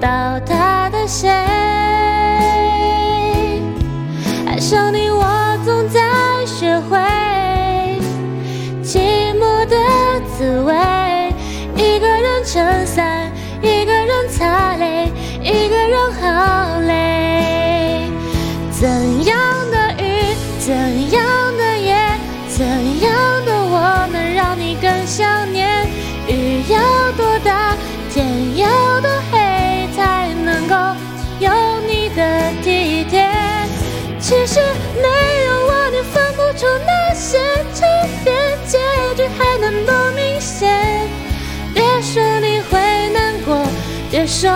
到他其实没有我，你分不出那些差别，结局还能多明显？别说你会难过，别说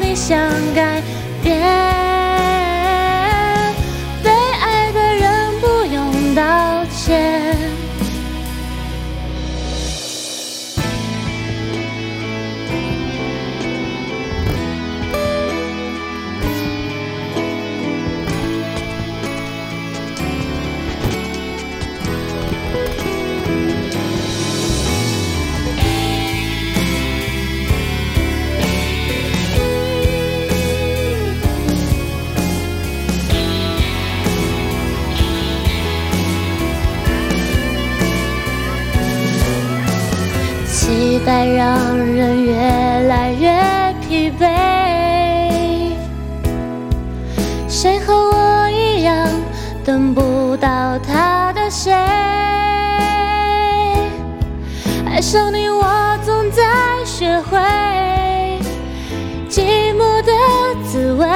你想改变。期待让人越来越疲惫。谁和我一样等不到他的谁？爱上你，我总在学会寂寞的滋味。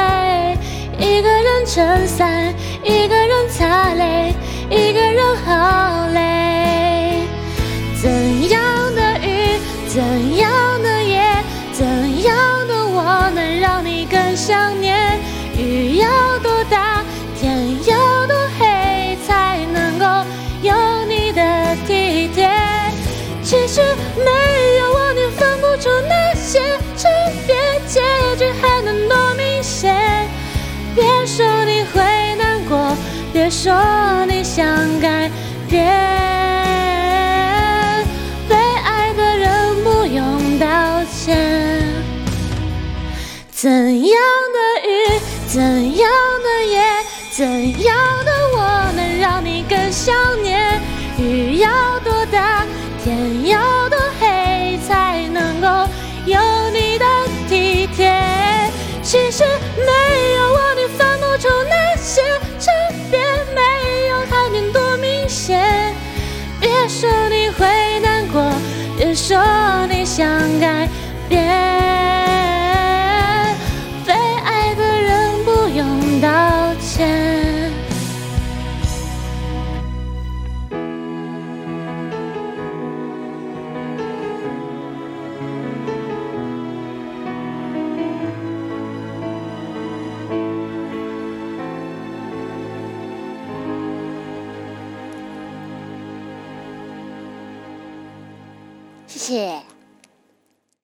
一个人撑伞，一个人擦泪，一个人好想念？雨要多大，天要多黑，才能够有你的体贴？其实没有我，你分不出那些差别，结局还能多明显？别说你会难过，别说你想改变。怎样的我能让你更想念？雨要多大，天要多黑，才能够有你的体贴？其实没有我，你分不出那些差别，没有海面多明显。别说你会难过，别说你想改变。谢谢。